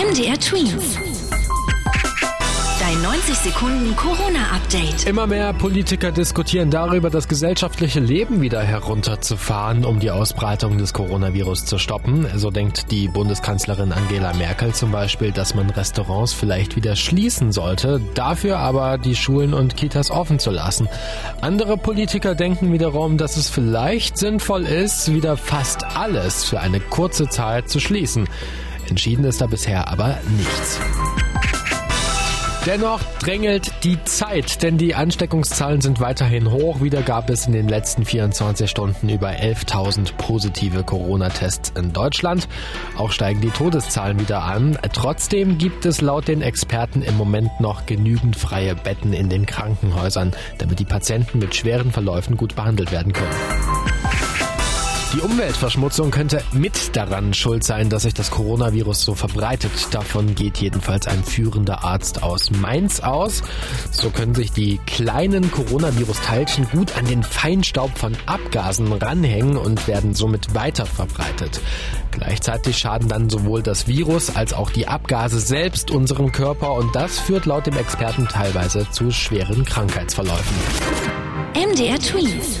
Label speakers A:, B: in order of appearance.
A: MDR Twins. Dein 90 Sekunden Corona-Update.
B: Immer mehr Politiker diskutieren darüber, das gesellschaftliche Leben wieder herunterzufahren, um die Ausbreitung des Coronavirus zu stoppen. So denkt die Bundeskanzlerin Angela Merkel zum Beispiel, dass man Restaurants vielleicht wieder schließen sollte, dafür aber die Schulen und Kitas offen zu lassen. Andere Politiker denken wiederum, dass es vielleicht sinnvoll ist, wieder fast alles für eine kurze Zeit zu schließen. Entschieden ist da bisher aber nichts. Dennoch drängelt die Zeit, denn die Ansteckungszahlen sind weiterhin hoch. Wieder gab es in den letzten 24 Stunden über 11.000 positive Corona-Tests in Deutschland. Auch steigen die Todeszahlen wieder an. Trotzdem gibt es laut den Experten im Moment noch genügend freie Betten in den Krankenhäusern, damit die Patienten mit schweren Verläufen gut behandelt werden können. Die Umweltverschmutzung könnte mit daran schuld sein, dass sich das Coronavirus so verbreitet. Davon geht jedenfalls ein führender Arzt aus Mainz aus. So können sich die kleinen Coronavirus-Teilchen gut an den Feinstaub von Abgasen ranhängen und werden somit weiter verbreitet. Gleichzeitig schaden dann sowohl das Virus als auch die Abgase selbst unserem Körper und das führt laut dem Experten teilweise zu schweren Krankheitsverläufen.
A: MDR Twins.